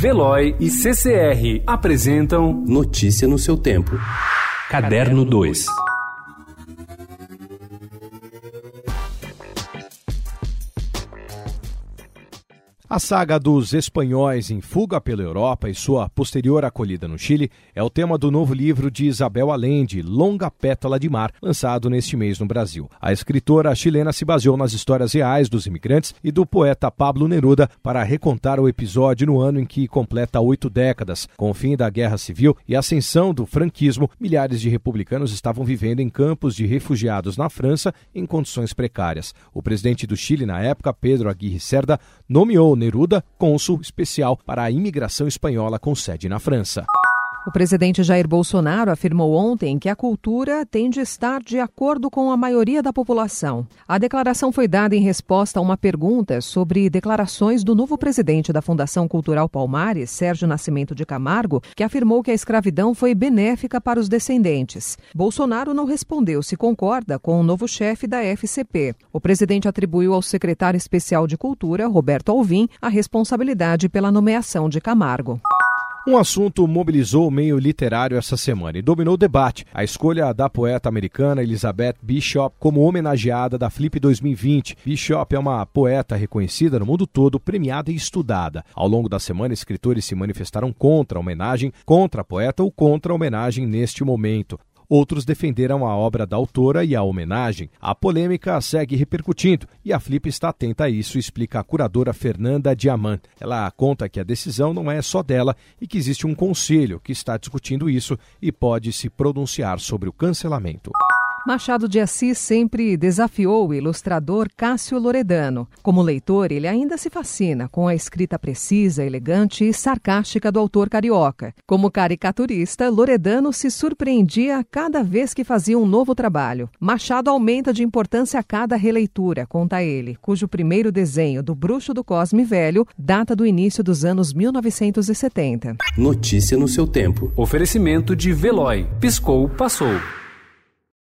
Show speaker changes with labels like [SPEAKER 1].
[SPEAKER 1] Veloy e CCR apresentam
[SPEAKER 2] Notícia no seu tempo.
[SPEAKER 1] Caderno 2.
[SPEAKER 3] A saga dos espanhóis em fuga pela Europa e sua posterior acolhida no Chile é o tema do novo livro de Isabel Allende, Longa Pétala de Mar, lançado neste mês no Brasil. A escritora chilena se baseou nas histórias reais dos imigrantes e do poeta Pablo Neruda para recontar o episódio no ano em que completa oito décadas. Com o fim da Guerra Civil e ascensão do franquismo, milhares de republicanos estavam vivendo em campos de refugiados na França em condições precárias. O presidente do Chile, na época, Pedro Aguirre Cerda, nomeou Neruda cônsul especial para a imigração espanhola com sede na França.
[SPEAKER 4] O presidente Jair Bolsonaro afirmou ontem que a cultura tem de estar de acordo com a maioria da população. A declaração foi dada em resposta a uma pergunta sobre declarações do novo presidente da Fundação Cultural Palmares, Sérgio Nascimento de Camargo, que afirmou que a escravidão foi benéfica para os descendentes. Bolsonaro não respondeu se concorda com o novo chefe da FCP. O presidente atribuiu ao secretário especial de Cultura, Roberto Alvim, a responsabilidade pela nomeação de Camargo.
[SPEAKER 3] Um assunto mobilizou o meio literário essa semana e dominou o debate: a escolha da poeta americana Elizabeth Bishop como homenageada da Flip 2020. Bishop é uma poeta reconhecida no mundo todo, premiada e estudada. Ao longo da semana, escritores se manifestaram contra a homenagem, contra a poeta ou contra a homenagem neste momento. Outros defenderam a obra da autora e a homenagem. A polêmica segue repercutindo e a Flip está atenta a isso, explica a curadora Fernanda Diamant. Ela conta que a decisão não é só dela e que existe um conselho que está discutindo isso e pode se pronunciar sobre o cancelamento.
[SPEAKER 4] Machado de Assis sempre desafiou o ilustrador Cássio Loredano. Como leitor, ele ainda se fascina com a escrita precisa, elegante e sarcástica do autor carioca. Como caricaturista, Loredano se surpreendia cada vez que fazia um novo trabalho. Machado aumenta de importância a cada releitura, conta ele, cujo primeiro desenho do Bruxo do Cosme Velho data do início dos anos 1970.
[SPEAKER 2] Notícia no seu tempo.
[SPEAKER 1] Oferecimento de Veloy. Piscou, passou.